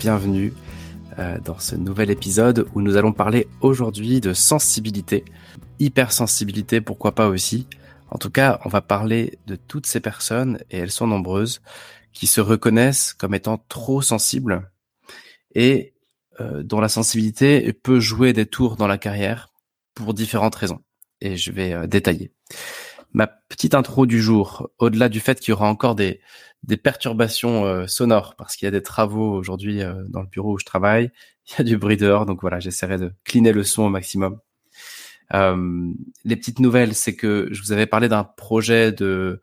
Bienvenue euh, dans ce nouvel épisode où nous allons parler aujourd'hui de sensibilité, hypersensibilité, pourquoi pas aussi. En tout cas, on va parler de toutes ces personnes, et elles sont nombreuses, qui se reconnaissent comme étant trop sensibles et euh, dont la sensibilité peut jouer des tours dans la carrière pour différentes raisons. Et je vais euh, détailler. Ma petite intro du jour, au-delà du fait qu'il y aura encore des, perturbations euh, sonores parce qu'il y a des travaux aujourd'hui euh, dans le bureau où je travaille. Il y a du bruit dehors, donc voilà, j'essaierai de cleaner le son au maximum. Euh, les petites nouvelles, c'est que je vous avais parlé d'un projet de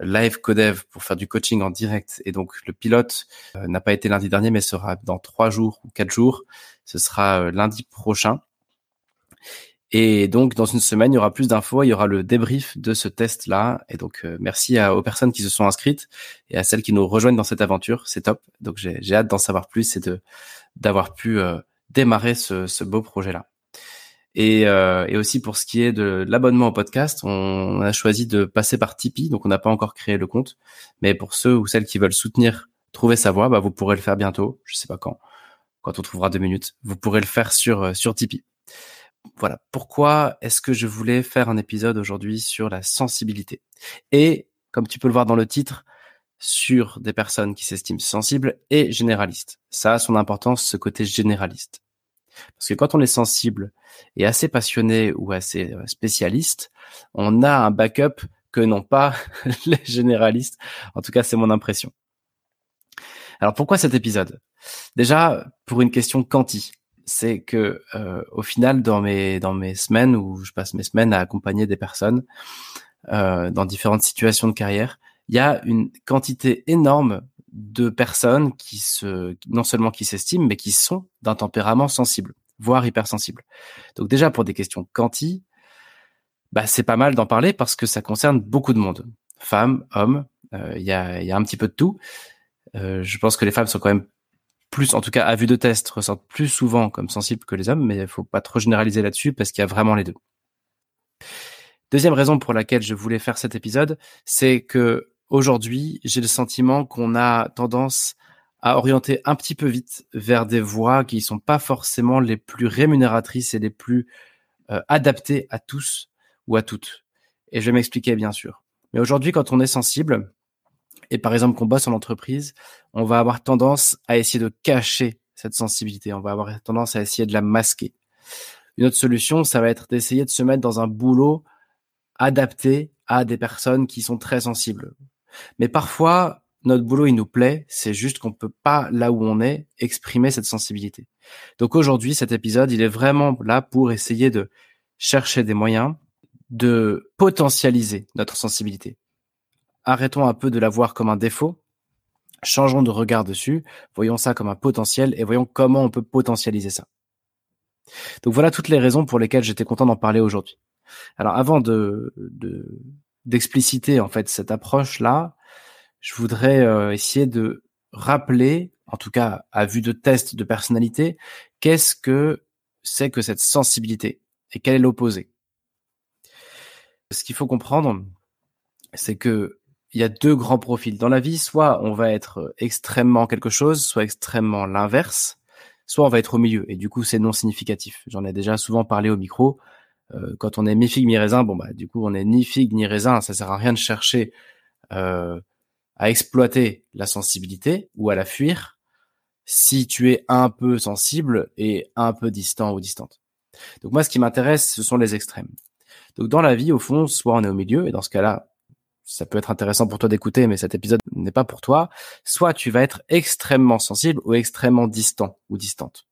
live codev pour faire du coaching en direct et donc le pilote n'a pas été lundi dernier mais sera dans trois jours ou quatre jours. Ce sera lundi prochain. Et donc, dans une semaine, il y aura plus d'infos, il y aura le débrief de ce test-là. Et donc, euh, merci à, aux personnes qui se sont inscrites et à celles qui nous rejoignent dans cette aventure. C'est top. Donc, j'ai hâte d'en savoir plus et de d'avoir pu euh, démarrer ce, ce, beau projet-là. Et, euh, et, aussi pour ce qui est de l'abonnement au podcast, on a choisi de passer par Tipeee. Donc, on n'a pas encore créé le compte. Mais pour ceux ou celles qui veulent soutenir, trouver sa voie, bah, vous pourrez le faire bientôt. Je sais pas quand. Quand on trouvera deux minutes, vous pourrez le faire sur, euh, sur Tipeee voilà, pourquoi est-ce que je voulais faire un épisode aujourd'hui sur la sensibilité? Et, comme tu peux le voir dans le titre, sur des personnes qui s'estiment sensibles et généralistes. Ça a son importance, ce côté généraliste. Parce que quand on est sensible et assez passionné ou assez euh, spécialiste, on a un backup que n'ont pas les généralistes. En tout cas, c'est mon impression. Alors pourquoi cet épisode? Déjà, pour une question quanti c'est que euh, au final dans mes dans mes semaines où je passe mes semaines à accompagner des personnes euh, dans différentes situations de carrière, il y a une quantité énorme de personnes qui se non seulement qui s'estiment mais qui sont d'un tempérament sensible, voire hypersensible. Donc déjà pour des questions quanti, bah c'est pas mal d'en parler parce que ça concerne beaucoup de monde, femmes, hommes, euh, il y a il y a un petit peu de tout. Euh, je pense que les femmes sont quand même plus, en tout cas à vue de test, ressortent plus souvent comme sensibles que les hommes, mais il faut pas trop généraliser là-dessus parce qu'il y a vraiment les deux. Deuxième raison pour laquelle je voulais faire cet épisode, c'est que aujourd'hui, j'ai le sentiment qu'on a tendance à orienter un petit peu vite vers des voies qui sont pas forcément les plus rémunératrices et les plus euh, adaptées à tous ou à toutes. Et je vais m'expliquer bien sûr. Mais aujourd'hui, quand on est sensible, et par exemple qu'on bosse en entreprise, on va avoir tendance à essayer de cacher cette sensibilité. On va avoir tendance à essayer de la masquer. Une autre solution, ça va être d'essayer de se mettre dans un boulot adapté à des personnes qui sont très sensibles. Mais parfois, notre boulot, il nous plaît, c'est juste qu'on peut pas, là où on est, exprimer cette sensibilité. Donc aujourd'hui, cet épisode, il est vraiment là pour essayer de chercher des moyens de potentialiser notre sensibilité arrêtons un peu de la voir comme un défaut, changeons de regard dessus, voyons ça comme un potentiel et voyons comment on peut potentialiser ça. Donc voilà toutes les raisons pour lesquelles j'étais content d'en parler aujourd'hui. Alors avant de d'expliciter en fait cette approche là, je voudrais euh, essayer de rappeler, en tout cas à vue de test de personnalité, qu'est-ce que c'est que cette sensibilité et quel est l'opposé. Ce qu'il faut comprendre, c'est que il y a deux grands profils dans la vie. Soit on va être extrêmement quelque chose, soit extrêmement l'inverse, soit on va être au milieu. Et du coup, c'est non significatif. J'en ai déjà souvent parlé au micro. Euh, quand on est mi figue mi raisin, bon bah du coup on est ni figue ni raisin. Ça sert à rien de chercher euh, à exploiter la sensibilité ou à la fuir si tu es un peu sensible et un peu distant ou distante. Donc moi, ce qui m'intéresse, ce sont les extrêmes. Donc dans la vie, au fond, soit on est au milieu, et dans ce cas-là, ça peut être intéressant pour toi d'écouter, mais cet épisode n'est pas pour toi. Soit tu vas être extrêmement sensible ou extrêmement distant ou distante.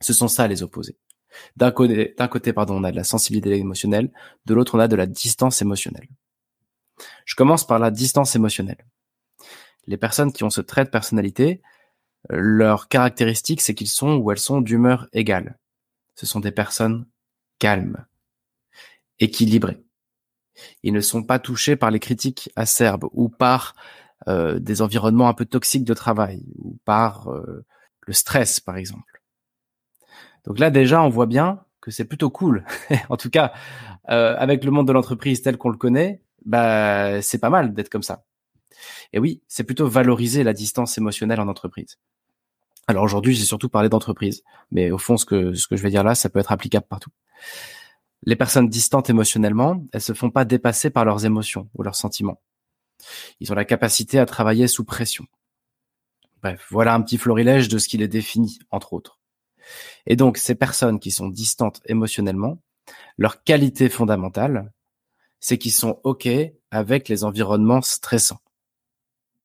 Ce sont ça les opposés. D'un côté, pardon, on a de la sensibilité émotionnelle, de l'autre, on a de la distance émotionnelle. Je commence par la distance émotionnelle. Les personnes qui ont ce trait de personnalité leur caractéristique, c'est qu'ils sont ou elles sont d'humeur égale. Ce sont des personnes calmes, équilibrées. Ils ne sont pas touchés par les critiques acerbes ou par euh, des environnements un peu toxiques de travail ou par euh, le stress, par exemple. Donc là, déjà, on voit bien que c'est plutôt cool. en tout cas, euh, avec le monde de l'entreprise tel qu'on le connaît, bah, c'est pas mal d'être comme ça. Et oui, c'est plutôt valoriser la distance émotionnelle en entreprise. Alors aujourd'hui, j'ai surtout parlé d'entreprise, mais au fond, ce que, ce que je vais dire là, ça peut être applicable partout. Les personnes distantes émotionnellement, elles se font pas dépasser par leurs émotions ou leurs sentiments. Ils ont la capacité à travailler sous pression. Bref, voilà un petit florilège de ce qui les définit, entre autres. Et donc, ces personnes qui sont distantes émotionnellement, leur qualité fondamentale, c'est qu'ils sont OK avec les environnements stressants.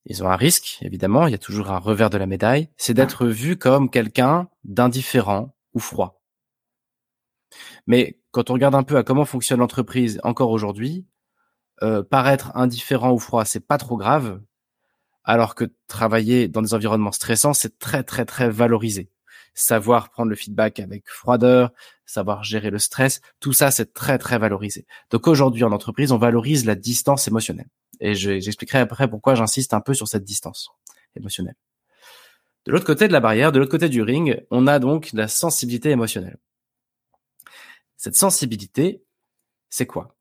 Ils ont un risque, évidemment, il y a toujours un revers de la médaille, c'est d'être vu comme quelqu'un d'indifférent ou froid. Mais quand on regarde un peu à comment fonctionne l'entreprise encore aujourd'hui, euh, paraître indifférent ou froid, c'est pas trop grave, alors que travailler dans des environnements stressants, c'est très très très valorisé. Savoir prendre le feedback avec froideur, savoir gérer le stress, tout ça c'est très très valorisé. Donc aujourd'hui en entreprise, on valorise la distance émotionnelle. Et j'expliquerai après pourquoi j'insiste un peu sur cette distance émotionnelle. De l'autre côté de la barrière, de l'autre côté du ring, on a donc la sensibilité émotionnelle. Cette sensibilité, c'est quoi?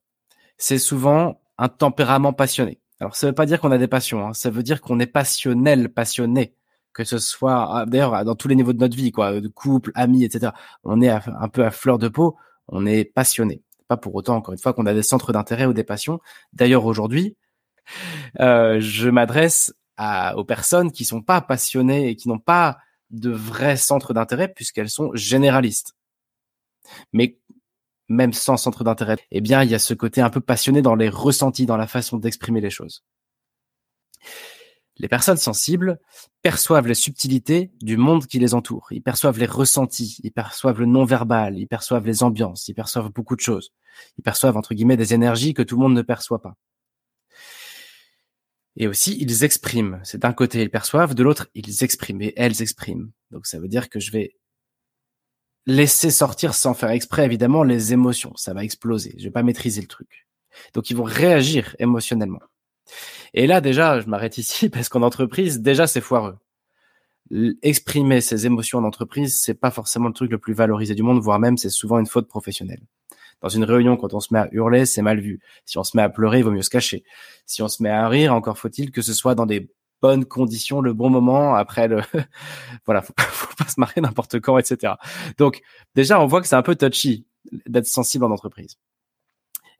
C'est souvent un tempérament passionné. Alors ça veut pas dire qu'on a des passions, hein. ça veut dire qu'on est passionnel, passionné, que ce soit ah, d'ailleurs dans tous les niveaux de notre vie, quoi, de couple, amis, etc. On est un peu à fleur de peau, on est passionné. Pas pour autant, encore une fois, qu'on a des centres d'intérêt ou des passions. D'ailleurs aujourd'hui, euh, je m'adresse aux personnes qui sont pas passionnées et qui n'ont pas de vrais centres d'intérêt puisqu'elles sont généralistes. Mais même sans centre d'intérêt, eh bien, il y a ce côté un peu passionné dans les ressentis, dans la façon d'exprimer les choses. Les personnes sensibles perçoivent les subtilités du monde qui les entoure. Ils perçoivent les ressentis, ils perçoivent le non-verbal, ils perçoivent les ambiances, ils perçoivent beaucoup de choses. Ils perçoivent, entre guillemets, des énergies que tout le monde ne perçoit pas. Et aussi, ils expriment. C'est d'un côté, ils perçoivent, de l'autre, ils expriment et elles expriment. Donc, ça veut dire que je vais laisser sortir sans faire exprès, évidemment, les émotions. Ça va exploser. Je vais pas maîtriser le truc. Donc, ils vont réagir émotionnellement. Et là, déjà, je m'arrête ici parce qu'en entreprise, déjà, c'est foireux. Exprimer ses émotions en entreprise, c'est pas forcément le truc le plus valorisé du monde, voire même c'est souvent une faute professionnelle. Dans une réunion, quand on se met à hurler, c'est mal vu. Si on se met à pleurer, il vaut mieux se cacher. Si on se met à rire, encore faut-il que ce soit dans des bonnes conditions, le bon moment, après le, voilà, faut, pas se marrer n'importe quand, etc. Donc, déjà, on voit que c'est un peu touchy d'être sensible en entreprise.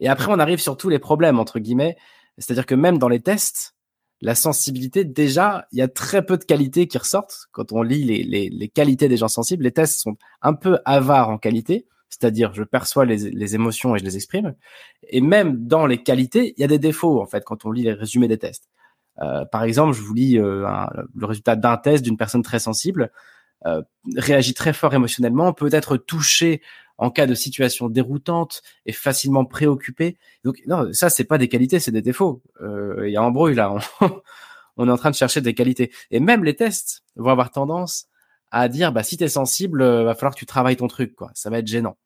Et après, on arrive sur tous les problèmes, entre guillemets. C'est-à-dire que même dans les tests, la sensibilité, déjà, il y a très peu de qualités qui ressortent. Quand on lit les qualités des gens sensibles, les tests sont un peu avares en qualité c'est-à-dire je perçois les, émotions et je les exprime. Et même dans les qualités, il y a des défauts en fait quand on lit les résumés des tests. Euh, par exemple, je vous lis euh, le résultat d'un test d'une personne très sensible, euh, réagit très fort émotionnellement, peut être touché en cas de situation déroutante et facilement préoccupé. Donc non, ça c'est pas des qualités, c'est des défauts. Il y a bruit là. On, est en train de chercher des qualités. Et même les tests vont avoir tendance à dire bah si t'es sensible, va falloir que tu travailles ton truc quoi. Ça va être gênant.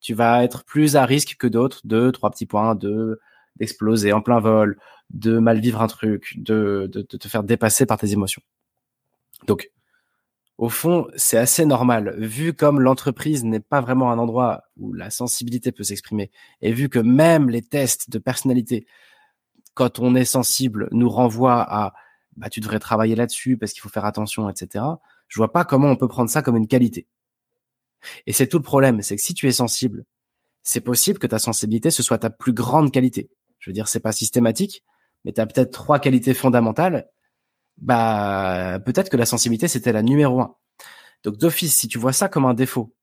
Tu vas être plus à risque que d'autres de trois petits points, de d'exploser en plein vol, de mal vivre un truc, de, de, te faire dépasser par tes émotions. Donc, au fond, c'est assez normal, vu comme l'entreprise n'est pas vraiment un endroit où la sensibilité peut s'exprimer, et vu que même les tests de personnalité, quand on est sensible, nous renvoient à bah, tu devrais travailler là-dessus parce qu'il faut faire attention, etc. Je vois pas comment on peut prendre ça comme une qualité. Et c'est tout le problème, c'est que si tu es sensible, c'est possible que ta sensibilité ce soit ta plus grande qualité. Je veux dire, c'est pas systématique, mais tu as peut-être trois qualités fondamentales. Bah, peut-être que la sensibilité c'était la numéro un. Donc d'office, si tu vois ça comme un défaut,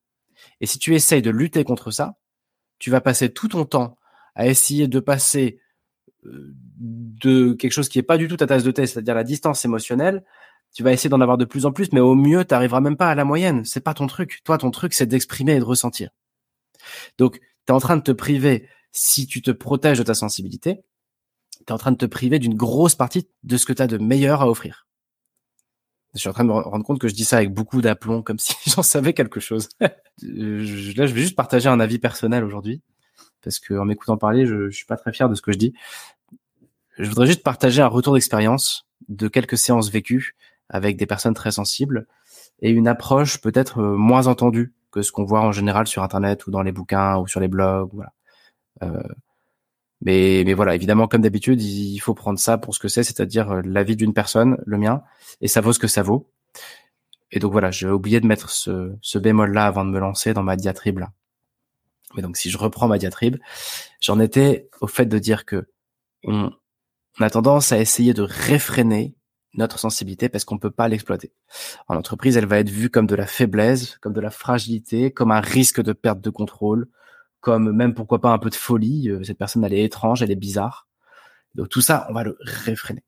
et si tu essayes de lutter contre ça, tu vas passer tout ton temps à essayer de passer euh, de quelque chose qui est pas du tout ta tasse de thé, c'est-à-dire la distance émotionnelle, tu vas essayer d'en avoir de plus en plus, mais au mieux, tu n'arriveras même pas à la moyenne. C'est pas ton truc. Toi, ton truc, c'est d'exprimer et de ressentir. Donc, tu es en train de te priver, si tu te protèges de ta sensibilité, tu es en train de te priver d'une grosse partie de ce que tu as de meilleur à offrir. Je suis en train de me rendre compte que je dis ça avec beaucoup d'aplomb, comme si j'en savais quelque chose. Là, je vais juste partager un avis personnel aujourd'hui, parce que m'écoutant parler, je, je suis pas très fier de ce que je dis. Je voudrais juste partager un retour d'expérience de quelques séances vécues avec des personnes très sensibles et une approche peut-être euh, moins entendue que ce qu'on voit en général sur Internet ou dans les bouquins ou sur les blogs. Euh, mais, mais voilà, évidemment, comme d'habitude, il faut prendre ça pour ce que c'est, c'est-à-dire euh, la vie d'une personne, le mien, et ça vaut ce que ça vaut. Et donc voilà, j'ai oublié de mettre ce, ce bémol-là avant de me lancer dans ma diatribe là. Mais donc si je reprends ma diatribe, j'en étais au fait de dire que on, on a tendance à essayer de réfréner notre sensibilité parce qu'on peut pas l'exploiter. En entreprise, elle va être vue comme de la faiblesse, comme de la fragilité, comme un risque de perte de contrôle, comme même pourquoi pas un peu de folie. Euh, cette personne, elle est étrange, elle est bizarre. Donc tout ça, on va le réfréner.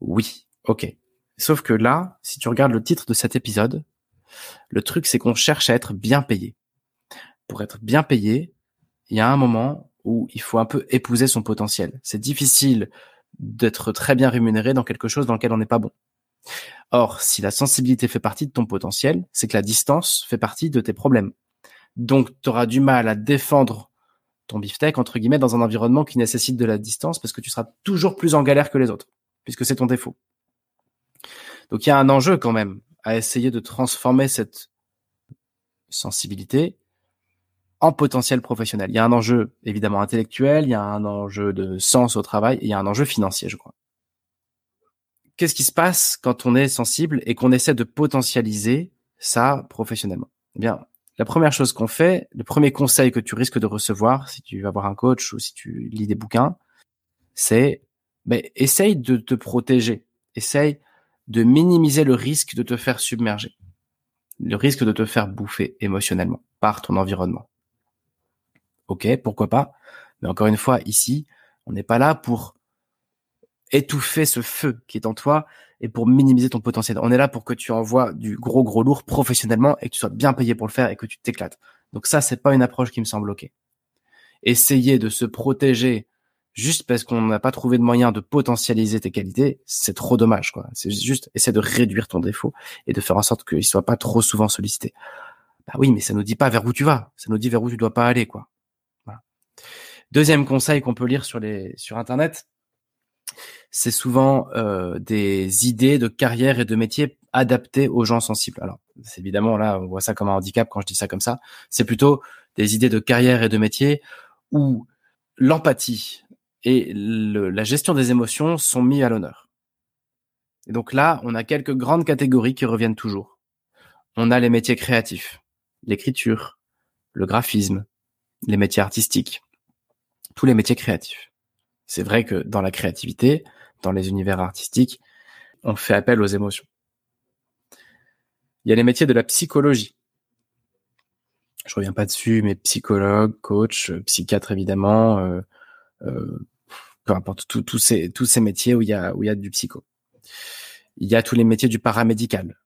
Oui, ok. Sauf que là, si tu regardes le titre de cet épisode, le truc c'est qu'on cherche à être bien payé. Pour être bien payé, il y a un moment où il faut un peu épouser son potentiel. C'est difficile d'être très bien rémunéré dans quelque chose dans lequel on n'est pas bon. Or, si la sensibilité fait partie de ton potentiel, c'est que la distance fait partie de tes problèmes. Donc, tu auras du mal à défendre ton beefsteak, entre guillemets, dans un environnement qui nécessite de la distance parce que tu seras toujours plus en galère que les autres, puisque c'est ton défaut. Donc, il y a un enjeu quand même à essayer de transformer cette sensibilité en potentiel professionnel. Il y a un enjeu évidemment intellectuel, il y a un enjeu de sens au travail, et il y a un enjeu financier, je crois. Qu'est-ce qui se passe quand on est sensible et qu'on essaie de potentialiser ça professionnellement? Eh bien, la première chose qu'on fait, le premier conseil que tu risques de recevoir si tu vas voir un coach ou si tu lis des bouquins, c'est ben, essaye de te protéger, essaye de minimiser le risque de te faire submerger, le risque de te faire bouffer émotionnellement par ton environnement. Ok, pourquoi pas? Mais encore une fois, ici, on n'est pas là pour étouffer ce feu qui est en toi et pour minimiser ton potentiel. On est là pour que tu envoies du gros gros lourd professionnellement et que tu sois bien payé pour le faire et que tu t'éclates. Donc ça, c'est pas une approche qui me semble ok. Essayer de se protéger juste parce qu'on n'a pas trouvé de moyen de potentialiser tes qualités, c'est trop dommage, quoi. C'est juste essayer de réduire ton défaut et de faire en sorte qu'il soit pas trop souvent sollicité. Bah oui, mais ça nous dit pas vers où tu vas. Ça nous dit vers où tu dois pas aller, quoi. Deuxième conseil qu'on peut lire sur les sur internet, c'est souvent euh, des idées de carrière et de métier adaptées aux gens sensibles. Alors, c'est évidemment là, on voit ça comme un handicap quand je dis ça comme ça. C'est plutôt des idées de carrière et de métier où l'empathie et la gestion des émotions sont mis à l'honneur. Et donc là, on a quelques grandes catégories qui reviennent toujours. On a les métiers créatifs, l'écriture, le graphisme, les métiers artistiques, tous les métiers créatifs. C'est vrai que dans la créativité, dans les univers artistiques, on fait appel aux émotions. Il y a les métiers de la psychologie. Je reviens pas dessus, mais psychologue, coach, psychiatre évidemment, euh, euh, peu importe, tous ces tous ces métiers où il y a où il y a du psycho. Il y a tous les métiers du paramédical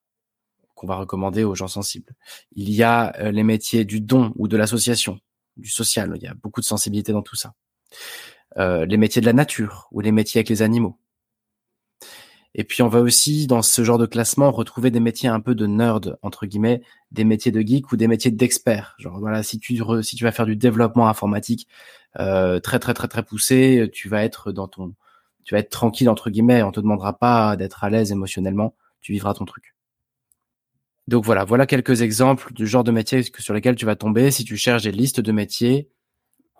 qu'on va recommander aux gens sensibles. Il y a euh, les métiers du don ou de l'association du social. Il y a beaucoup de sensibilité dans tout ça. Euh, les métiers de la nature ou les métiers avec les animaux. Et puis on va aussi dans ce genre de classement retrouver des métiers un peu de nerd entre guillemets, des métiers de geek ou des métiers d'expert. Genre voilà, si tu si tu vas faire du développement informatique euh, très très très très poussé, tu vas être dans ton tu vas être tranquille entre guillemets, on te demandera pas d'être à l'aise émotionnellement, tu vivras ton truc. Donc voilà, voilà quelques exemples du genre de métier sur lesquels tu vas tomber si tu cherches des listes de métiers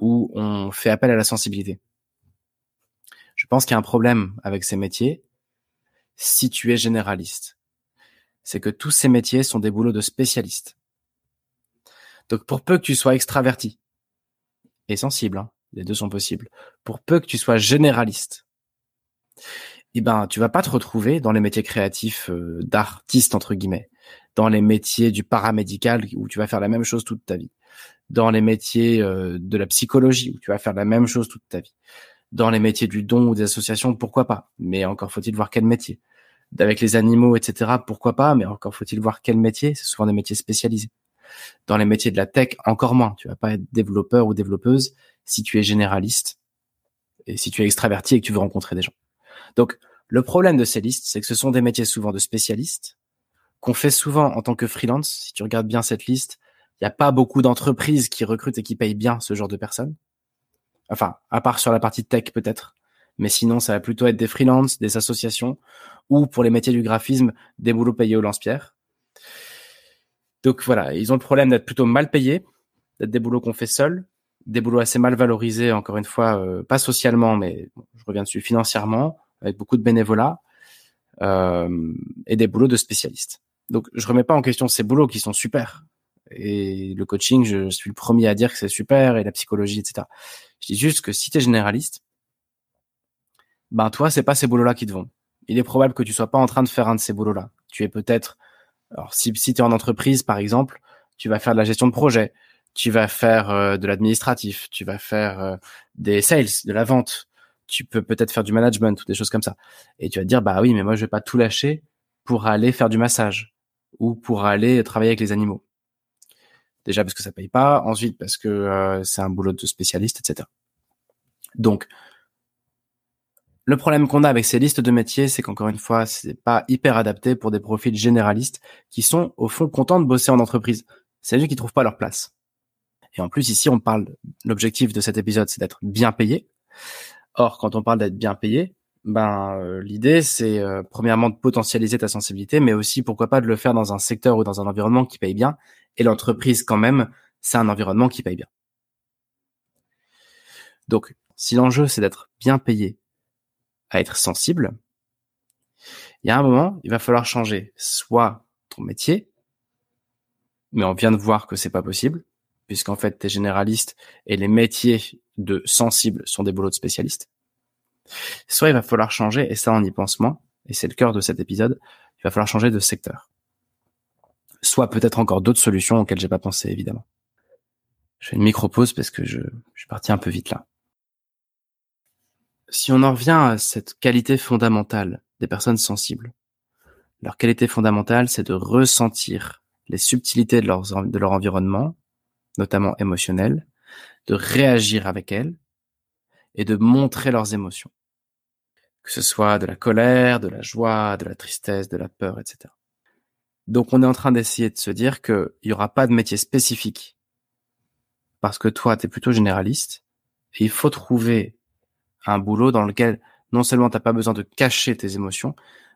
où on fait appel à la sensibilité. Je pense qu'il y a un problème avec ces métiers si tu es généraliste. C'est que tous ces métiers sont des boulots de spécialistes. Donc pour peu que tu sois extraverti et sensible, hein, les deux sont possibles, pour peu que tu sois généraliste, eh ben tu vas pas te retrouver dans les métiers créatifs euh, d'artiste entre guillemets dans les métiers du paramédical où tu vas faire la même chose toute ta vie, dans les métiers euh, de la psychologie où tu vas faire la même chose toute ta vie, dans les métiers du don ou des associations, pourquoi pas, mais encore faut-il voir quel métier. Avec les animaux, etc., pourquoi pas, mais encore faut-il voir quel métier, c'est souvent des métiers spécialisés. Dans les métiers de la tech, encore moins, tu vas pas être développeur ou développeuse si tu es généraliste et si tu es extraverti et que tu veux rencontrer des gens. Donc, Le problème de ces listes, c'est que ce sont des métiers souvent de spécialistes, qu'on fait souvent en tant que freelance. Si tu regardes bien cette liste, il n'y a pas beaucoup d'entreprises qui recrutent et qui payent bien ce genre de personnes. Enfin, à part sur la partie tech peut-être. Mais sinon, ça va plutôt être des freelances, des associations, ou pour les métiers du graphisme, des boulots payés au lance-pierre. Donc voilà, ils ont le problème d'être plutôt mal payés, d'être des boulots qu'on fait seuls, des boulots assez mal valorisés, encore une fois, euh, pas socialement, mais je reviens dessus, financièrement, avec beaucoup de bénévolat, euh, et des boulots de spécialistes. Donc je remets pas en question ces boulots qui sont super. Et le coaching, je suis le premier à dire que c'est super, et la psychologie, etc. Je dis juste que si tu es généraliste, ben toi, c'est pas ces boulots-là qui te vont. Il est probable que tu sois pas en train de faire un de ces boulots-là. Tu es peut-être, alors si, si tu es en entreprise, par exemple, tu vas faire de la gestion de projet, tu vas faire euh, de l'administratif, tu vas faire euh, des sales, de la vente, tu peux peut-être faire du management ou des choses comme ça. Et tu vas te dire, bah oui, mais moi, je vais pas tout lâcher pour aller faire du massage ou pour aller travailler avec les animaux. Déjà parce que ça paye pas, ensuite parce que euh, c'est un boulot de spécialiste, etc. Donc, le problème qu'on a avec ces listes de métiers, c'est qu'encore une fois, c'est pas hyper adapté pour des profils généralistes qui sont au fond contents de bosser en entreprise. C'est juste qui trouvent pas leur place. Et en plus, ici, on parle, l'objectif de cet épisode, c'est d'être bien payé. Or, quand on parle d'être bien payé, ben euh, l'idée c'est euh, premièrement de potentialiser ta sensibilité, mais aussi pourquoi pas de le faire dans un secteur ou dans un environnement qui paye bien. Et l'entreprise, quand même, c'est un environnement qui paye bien. Donc, si l'enjeu c'est d'être bien payé à être sensible, il y a un moment, il va falloir changer soit ton métier, mais on vient de voir que c'est pas possible, puisqu'en fait, tu es généraliste et les métiers de sensible sont des boulots de spécialistes. Soit il va falloir changer, et ça on y pense moins, et c'est le cœur de cet épisode, il va falloir changer de secteur. Soit peut-être encore d'autres solutions auxquelles j'ai pas pensé évidemment. Je fais une micro-pause parce que je, je suis parti un peu vite là si on en revient à cette qualité fondamentale des personnes sensibles, leur qualité fondamentale, c'est de ressentir les subtilités de, de leur environnement, notamment émotionnel, de réagir avec elles et de montrer leurs émotions. Que ce soit de la colère, de la joie, de la tristesse, de la peur, etc. Donc on est en train d'essayer de se dire qu'il n'y aura pas de métier spécifique parce que toi, tu es plutôt généraliste et il faut trouver un boulot dans lequel non seulement t'as pas besoin de cacher tes émotions,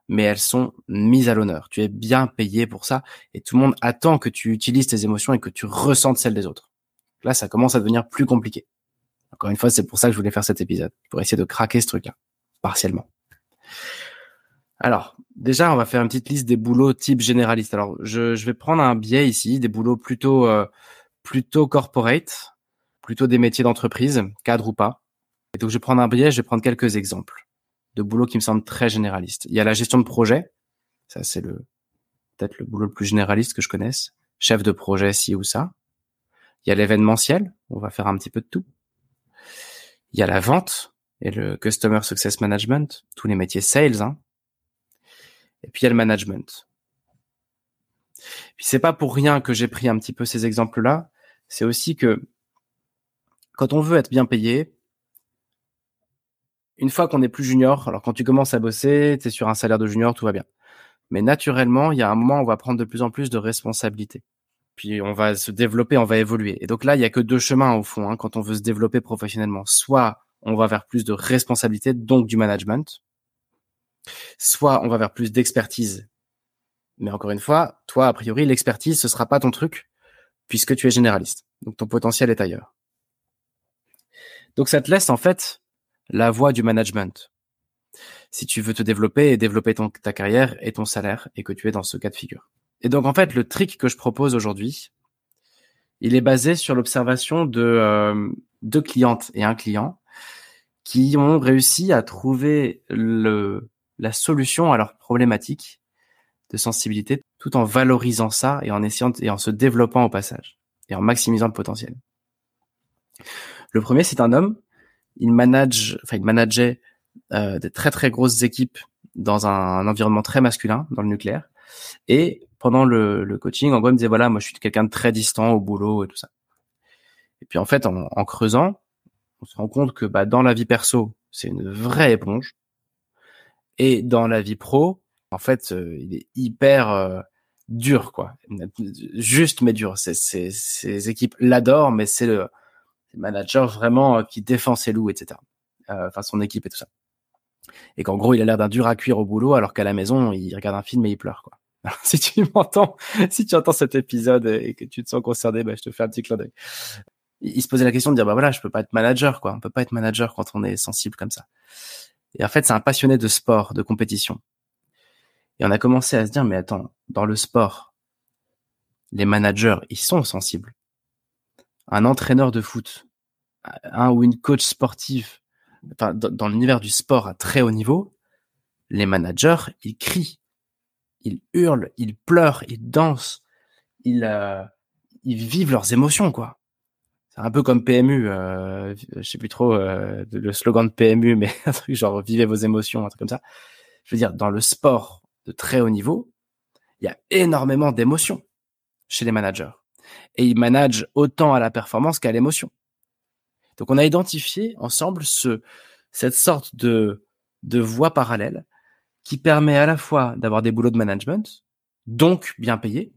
mais elles sont mises à l'honneur. Tu es bien payé pour ça et tout le monde attend que tu utilises tes émotions et que tu ressentes celles des autres. Là, ça commence à devenir plus compliqué. Encore une fois, c'est pour ça que je voulais faire cet épisode, pour essayer de craquer ce truc-là, partiellement. Alors, déjà, on va faire une petite liste des boulots type généraliste. Alors, je, vais prendre un biais ici, des boulots plutôt euh, plutôt corporate, plutôt des métiers d'entreprise, cadre ou pas. Et donc, je vais prendre un biais, je vais prendre quelques exemples de boulot qui me semblent très généralistes. Il y a la gestion de projet. Ça, c'est le, peut-être le boulot le plus généraliste que je connaisse. Chef de projet, ci ou ça. Il y a l'événementiel. On va faire un petit peu de tout. Il y a la vente et le customer success management. Tous les métiers sales, hein. Et puis, il y a le management. Puis, c'est pas pour rien que j'ai pris un petit peu ces exemples-là. C'est aussi que quand on veut être bien payé, une fois qu'on est plus junior, alors quand tu commences à bosser, tu es sur un salaire de junior, tout va bien. Mais naturellement, il y a un moment où on va prendre de plus en plus de responsabilités. Puis on va se développer, on va évoluer. Et donc là, il y a que deux chemins au fond hein, quand on veut se développer professionnellement. Soit on va vers plus de responsabilités, donc du management. Soit on va vers plus d'expertise. Mais encore une fois, toi, a priori, l'expertise, ce sera pas ton truc, puisque tu es généraliste. Donc ton potentiel est ailleurs. Donc ça te laisse en fait la voie du management. Si tu veux te développer et développer ta carrière et ton salaire et que tu es dans ce cas de figure. Et donc en fait, le trick que je propose aujourd'hui, il est basé sur l'observation de euh, deux clientes et un client qui ont réussi à trouver le, la solution à leur problématique de sensibilité tout en valorisant ça et en essayant et en se développant au passage et en maximisant le potentiel. Le premier, c'est un homme il manage, enfin il manageait euh, des très très grosses équipes dans un, environnement très masculin dans le nucléaire. Et pendant le, coaching, en gros, il me disait voilà, moi je suis quelqu'un de très distant au boulot et tout ça. Et puis en fait, en, en creusant, on se rend compte que bah, dans la vie perso, c'est une vraie éponge. Et dans la vie pro, en fait, euh, il est hyper euh, dur, quoi. Juste mais dur. Ces équipes l'adorent, mais c'est le, manager vraiment euh, qui défend ses loups, etc. Enfin, son équipe et tout ça. Et qu'en gros, il a l'air d'un dur à cuire au boulot, alors qu'à la maison, il regarde un film et il pleure, quoi. si tu m'entends, si tu entends cet épisode et que tu te sens concerné, bah, je te fais un petit clin d'œil. Il se posait la question de dire, bah voilà, je peux pas être manager, quoi. On peut pas être manager quand on est sensible comme ça. Et en fait, c'est un passionné de sport, de compétition. Et on a commencé à se dire, mais attends, dans le sport, les managers, ils sont sensibles. Un entraîneur de foot, un ou une coach sportive, enfin, dans l'univers du sport à très haut niveau, les managers, ils crient, ils hurlent, ils pleurent, ils dansent, ils, euh, ils vivent leurs émotions, quoi. C'est un peu comme PMU, euh, je sais plus trop euh, le slogan de PMU, mais un truc genre vivez vos émotions, un truc comme ça. Je veux dire, dans le sport de très haut niveau, il y a énormément d'émotions chez les managers. Et ils managent autant à la performance qu'à l'émotion. Donc on a identifié ensemble ce, cette sorte de, de voie parallèle qui permet à la fois d'avoir des boulots de management, donc bien payés,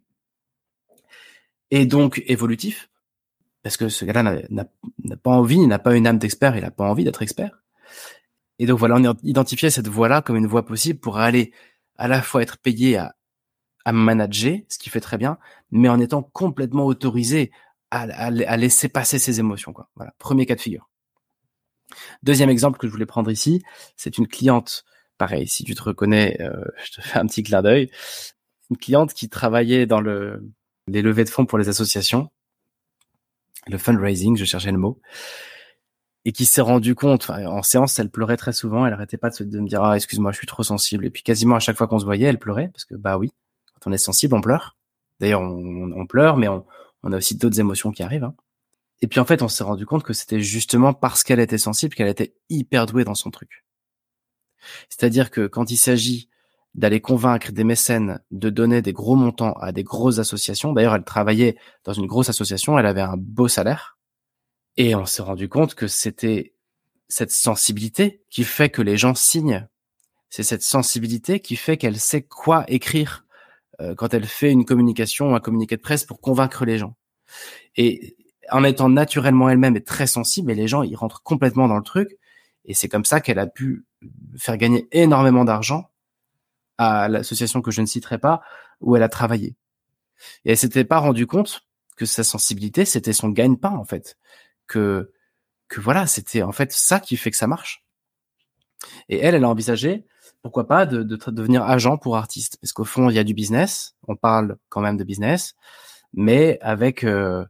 et donc évolutifs, parce que ce gars-là n'a pas envie, il n'a pas une âme d'expert, il n'a pas envie d'être expert. Et donc voilà, on a identifié cette voie-là comme une voie possible pour aller à la fois être payé à, manager, ce qui fait très bien, mais en étant complètement autorisé à, laisser passer ses émotions. Voilà, premier cas de figure. Deuxième exemple que je voulais prendre ici, c'est une cliente pareil, si tu te reconnais, euh, je te fais un petit clin d'œil. Une cliente qui travaillait dans le, les levées de fonds pour les associations, le fundraising, je cherchais le mot, et qui s'est rendu compte, en séance, elle pleurait très souvent, elle arrêtait pas de, me dire, ah, excuse-moi, je suis trop sensible. Et puis quasiment à chaque fois qu'on se voyait, elle pleurait, parce que bah oui, quand on est sensible, on pleure. D'ailleurs, on, pleure, mais on, on a aussi d'autres émotions qui arrivent. Hein. Et puis en fait, on s'est rendu compte que c'était justement parce qu'elle était sensible qu'elle était hyper douée dans son truc. C'est-à-dire que quand il s'agit d'aller convaincre des mécènes de donner des gros montants à des grosses associations, d'ailleurs elle travaillait dans une grosse association, elle avait un beau salaire, et on s'est rendu compte que c'était cette sensibilité qui fait que les gens signent. C'est cette sensibilité qui fait qu'elle sait quoi écrire euh, quand elle fait une communication ou un communiqué de presse pour convaincre les gens. Et en étant naturellement elle-même et très sensible, les gens ils rentrent complètement dans le truc, et c'est comme ça qu'elle a pu faire gagner énormément d'argent à l'association que je ne citerai pas, où elle a travaillé. Et elle s'était pas rendu compte que sa sensibilité, c'était son gagne-pain, en fait. Que, que voilà, c'était en fait ça qui fait que ça marche. Et elle, elle a envisagé, pourquoi pas, de, de, devenir agent pour artistes. Parce qu'au fond, il y a du business, on parle quand même de business, mais avec, euh,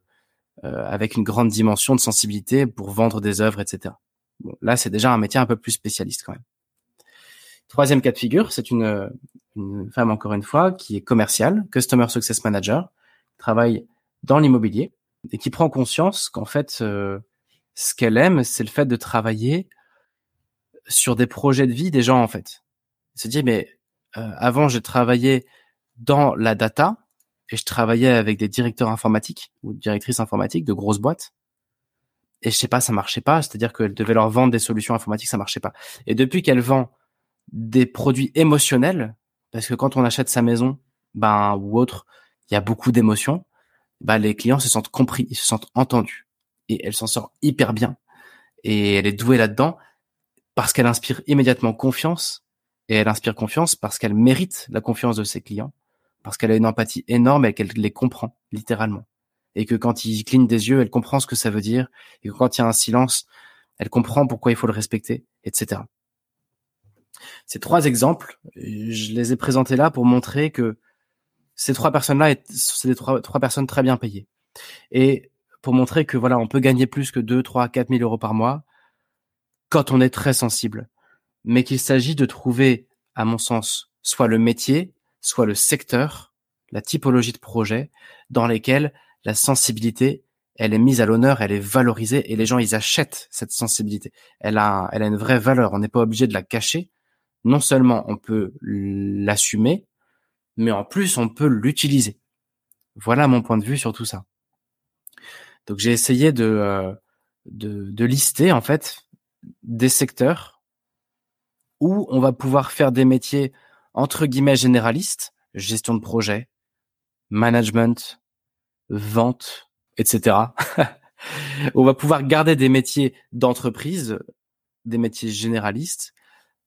euh, avec une grande dimension de sensibilité pour vendre des œuvres, etc. Bon, là, c'est déjà un métier un peu plus spécialiste quand même. Troisième cas de figure, c'est une, une femme, encore une fois, qui est commerciale, Customer Success Manager, travaille dans l'immobilier et qui prend conscience qu'en fait, euh, ce qu'elle aime, c'est le fait de travailler sur des projets de vie des gens, en fait. Elle se dit, mais euh, avant, j'ai travaillé dans la data et je travaillais avec des directeurs informatiques ou directrices informatiques de grosses boîtes et je sais pas, ça marchait pas. C'est-à-dire qu'elle devait leur vendre des solutions informatiques, ça marchait pas. Et depuis qu'elle vend des produits émotionnels, parce que quand on achète sa maison, ben ou autre, il y a beaucoup d'émotions. Ben, les clients se sentent compris, ils se sentent entendus, et elle s'en sort hyper bien. Et elle est douée là-dedans parce qu'elle inspire immédiatement confiance, et elle inspire confiance parce qu'elle mérite la confiance de ses clients, parce qu'elle a une empathie énorme et qu'elle les comprend littéralement et que quand il cligne des yeux, elle comprend ce que ça veut dire, et que quand il y a un silence, elle comprend pourquoi il faut le respecter, etc. Ces trois exemples, je les ai présentés là pour montrer que ces trois personnes-là, c'est des trois, personnes très bien payées. Et pour montrer que voilà, on peut gagner plus que 2, 3, 4 000 euros par mois quand on est très sensible. Mais qu'il s'agit de trouver, à mon sens, soit le métier, soit le secteur, la typologie de projet dans lesquels la sensibilité, elle est mise à l'honneur, elle est valorisée et les gens ils achètent cette sensibilité. Elle a, elle a une vraie valeur. On n'est pas obligé de la cacher. Non seulement on peut l'assumer, mais en plus on peut l'utiliser. Voilà mon point de vue sur tout ça. Donc j'ai essayé de, euh, lister en fait des secteurs où on va pouvoir faire des métiers entre guillemets généralistes, gestion de projet, management, vente, etc. on va pouvoir garder des métiers d'entreprise, des métiers généralistes,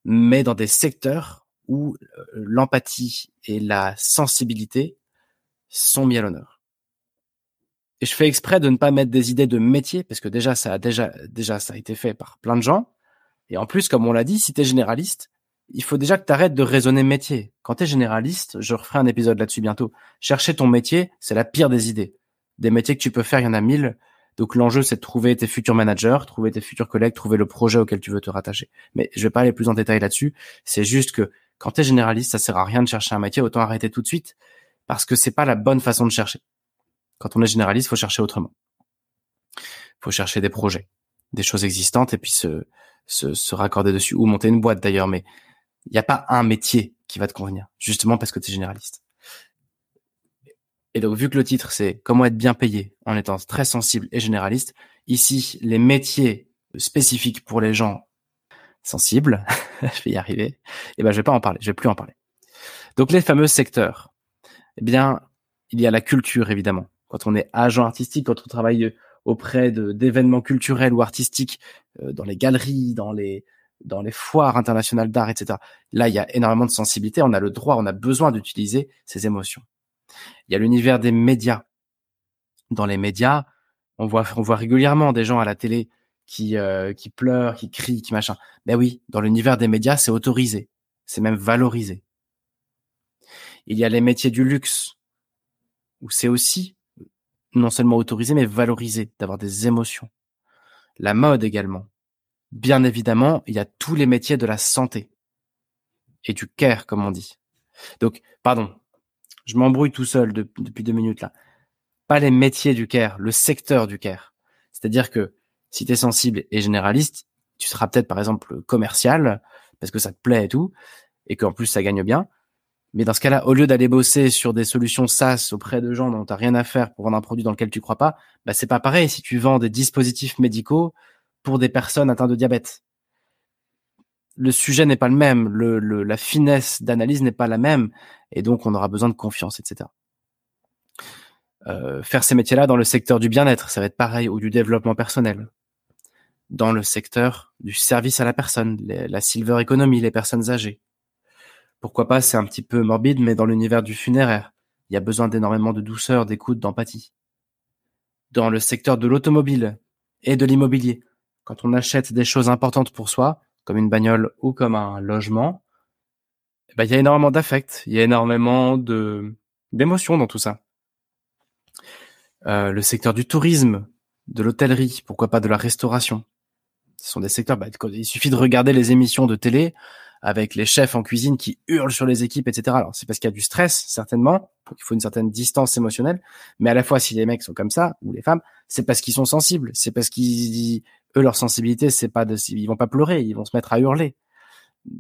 mais dans des secteurs où euh, l'empathie et la sensibilité sont mis à l'honneur. Et je fais exprès de ne pas mettre des idées de métier parce que déjà ça a déjà déjà ça a été fait par plein de gens. Et en plus, comme on l'a dit, si tu es généraliste, il faut déjà que tu arrêtes de raisonner métier. Quand tu es généraliste, je referai un épisode là-dessus bientôt. Chercher ton métier, c'est la pire des idées. Des métiers que tu peux faire, il y en a mille. Donc l'enjeu, c'est de trouver tes futurs managers, trouver tes futurs collègues, trouver le projet auquel tu veux te rattacher. Mais je vais pas aller plus en détail là-dessus. C'est juste que quand tu es généraliste, ça sert à rien de chercher un métier, autant arrêter tout de suite parce que c'est pas la bonne façon de chercher. Quand on est généraliste, faut chercher autrement. Faut chercher des projets, des choses existantes et puis se, se, se raccorder dessus ou monter une boîte d'ailleurs. Mais il n'y a pas un métier qui va te convenir, justement parce que tu es généraliste. Et donc, vu que le titre, c'est comment être bien payé en étant très sensible et généraliste, ici, les métiers spécifiques pour les gens sensibles, je vais y arriver, et eh ben, je vais pas en parler, je vais plus en parler. Donc, les fameux secteurs. Eh bien, il y a la culture, évidemment. Quand on est agent artistique, quand on travaille auprès d'événements culturels ou artistiques, euh, dans les galeries, dans les, dans les foires internationales d'art, etc. Là, il y a énormément de sensibilité. On a le droit, on a besoin d'utiliser ces émotions. Il y a l'univers des médias. Dans les médias, on voit, on voit régulièrement des gens à la télé qui, euh, qui pleurent, qui crient, qui machin. Ben oui, dans l'univers des médias, c'est autorisé. C'est même valorisé. Il y a les métiers du luxe, où c'est aussi non seulement autorisé, mais valorisé, d'avoir des émotions. La mode également. Bien évidemment, il y a tous les métiers de la santé et du care, comme on dit. Donc, pardon, je m'embrouille tout seul depuis deux minutes là. Pas les métiers du care, le secteur du care. C'est-à-dire que si tu es sensible et généraliste, tu seras peut-être par exemple commercial parce que ça te plaît et tout, et qu'en plus ça gagne bien. Mais dans ce cas-là, au lieu d'aller bosser sur des solutions SaaS auprès de gens dont tu rien à faire pour vendre un produit dans lequel tu crois pas, bah c'est pas pareil si tu vends des dispositifs médicaux pour des personnes atteintes de diabète le sujet n'est pas le même, la finesse d'analyse n'est pas la même, et donc on aura besoin de confiance, etc. Euh, faire ces métiers-là dans le secteur du bien-être, ça va être pareil, ou du développement personnel. Dans le secteur du service à la personne, la silver economy, les personnes âgées. Pourquoi pas, c'est un petit peu morbide, mais dans l'univers du funéraire, il y a besoin d'énormément de douceur, d'écoute, d'empathie. Dans le secteur de l'automobile et de l'immobilier, quand on achète des choses importantes pour soi, comme une bagnole ou comme un logement, eh ben, il y a énormément d'affect, il y a énormément d'émotions dans tout ça. Euh, le secteur du tourisme, de l'hôtellerie, pourquoi pas de la restauration. Ce sont des secteurs, bah, il suffit de regarder les émissions de télé avec les chefs en cuisine qui hurlent sur les équipes, etc. Alors c'est parce qu'il y a du stress, certainement, il faut une certaine distance émotionnelle, mais à la fois si les mecs sont comme ça, ou les femmes, c'est parce qu'ils sont sensibles, c'est parce qu'ils eux, leur sensibilité, c'est pas de, ils vont pas pleurer, ils vont se mettre à hurler.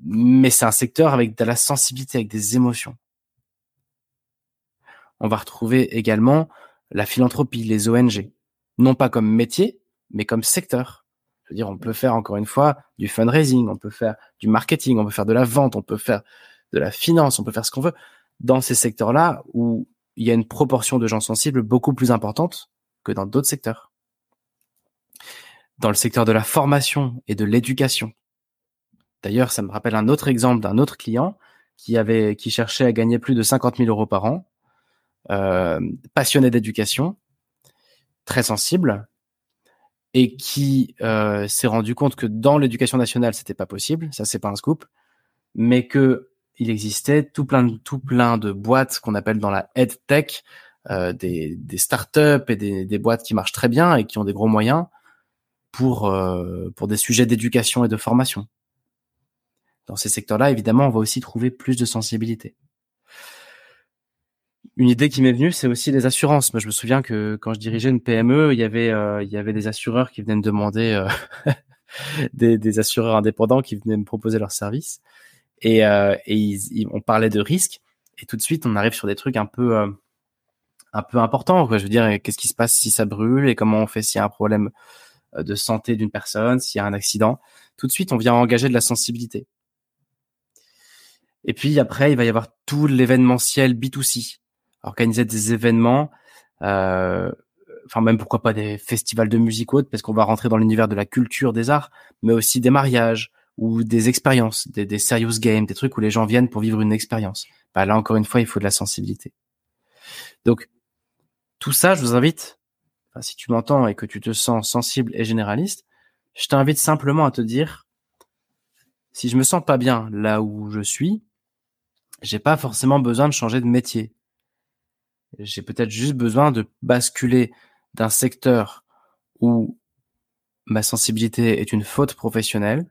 Mais c'est un secteur avec de la sensibilité, avec des émotions. On va retrouver également la philanthropie, les ONG. Non pas comme métier, mais comme secteur. Je veux dire, on peut faire encore une fois du fundraising, on peut faire du marketing, on peut faire de la vente, on peut faire de la finance, on peut faire ce qu'on veut dans ces secteurs-là où il y a une proportion de gens sensibles beaucoup plus importante que dans d'autres secteurs dans le secteur de la formation et de l'éducation. D'ailleurs, ça me rappelle un autre exemple d'un autre client qui avait, qui cherchait à gagner plus de 50 000 euros par an, euh, passionné d'éducation, très sensible, et qui euh, s'est rendu compte que dans l'éducation nationale, c'était pas possible. Ça, c'est pas un scoop, mais que il existait tout plein de, tout plein de boîtes qu'on appelle dans la EdTech, euh, des, des startups et des, des boîtes qui marchent très bien et qui ont des gros moyens pour, euh, pour des sujets d'éducation et de formation. Dans ces secteurs-là, évidemment, on va aussi trouver plus de sensibilité. Une idée qui m'est venue, c'est aussi les assurances. Moi, je me souviens que quand je dirigeais une PME, il y avait, euh, il y avait des assureurs qui venaient me demander, euh, des, des, assureurs indépendants qui venaient me proposer leurs services. Et, et ils, on parlait de risques. Et tout de suite, on arrive sur des trucs un peu, un peu importants. Quoi. Je veux dire, qu'est-ce qui se passe si ça brûle et comment on fait s'il y a un problème? euh, de santé d'une personne, s'il y a un accident, tout de suite on vient engager de la sensibilité. Et puis après, il va y avoir tout l'événementiel B2C. Organiser des événements, euh, enfin même pourquoi pas des festivals de musique haute, parce qu'on va rentrer dans l'univers de la culture, des arts, mais aussi des mariages ou des expériences, des, des serious games, des trucs où les gens viennent pour vivre une expérience. Bah là encore une fois, il faut de la sensibilité. Donc tout ça, je vous invite, si tu m'entends et que tu te sens sensible et généraliste, je t'invite simplement à te dire, si je me sens pas bien là où je suis, j'ai pas forcément besoin de changer de métier. J'ai peut-être juste besoin de basculer d'un secteur où ma sensibilité est une faute professionnelle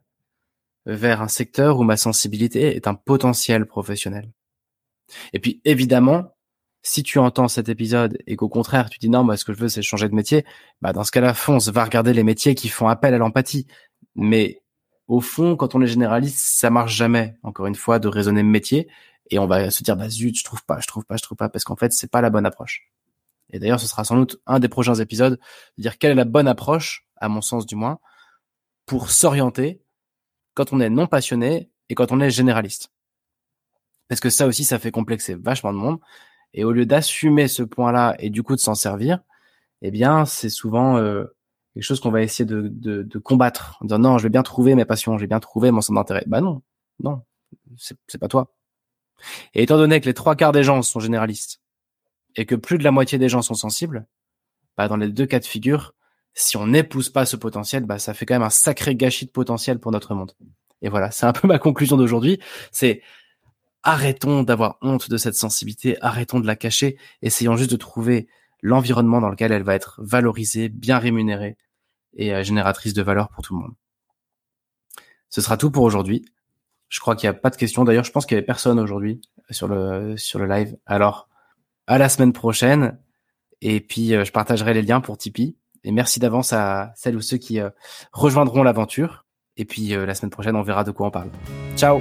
vers un secteur où ma sensibilité est un potentiel professionnel. Et puis évidemment, si tu entends cet épisode et qu'au contraire tu dis non, moi ce que je veux c'est changer de métier, bah dans ce cas-là, fonce, va regarder les métiers qui font appel à l'empathie. Mais au fond, quand on est généraliste, ça marche jamais. Encore une fois, de raisonner métier et on va se dire bah zut, je trouve pas, je trouve pas, je trouve pas, parce qu'en fait c'est pas la bonne approche. Et d'ailleurs, ce sera sans doute un des prochains épisodes de dire quelle est la bonne approche, à mon sens du moins, pour s'orienter quand on est non passionné et quand on est généraliste. Parce que ça aussi, ça fait complexer vachement de monde. Et au lieu d'assumer ce point-là et du coup de s'en servir, eh bien, c'est souvent euh, quelque chose qu'on va essayer de, de, de, combattre en disant non, je vais bien trouver mes passions, j'ai bien trouvé mon centre d'intérêt. Bah non, non, c'est pas toi. Et étant donné que les trois quarts des gens sont généralistes et que plus de la moitié des gens sont sensibles, bah dans les deux cas de figure, si on n'épouse pas ce potentiel, bah ça fait quand même un sacré gâchis de potentiel pour notre monde. Et voilà, c'est un peu ma conclusion d'aujourd'hui. C'est arrêtons d'avoir honte de cette sensibilité, arrêtons de la cacher, essayons juste de trouver l'environnement dans lequel elle va être valorisée, bien rémunérée et euh, génératrice de valeur pour tout le monde. Ce sera tout pour aujourd'hui. Je crois qu'il n'y a pas de questions. D'ailleurs, je pense qu'il y avait personne aujourd'hui sur le sur le live. Alors, à la semaine prochaine. Et puis, euh, je partagerai les liens pour Tipeee. Et merci d'avance à celles ou ceux qui euh, rejoindront l'aventure. Et puis, la semaine prochaine, on verra de quoi on parle. Ciao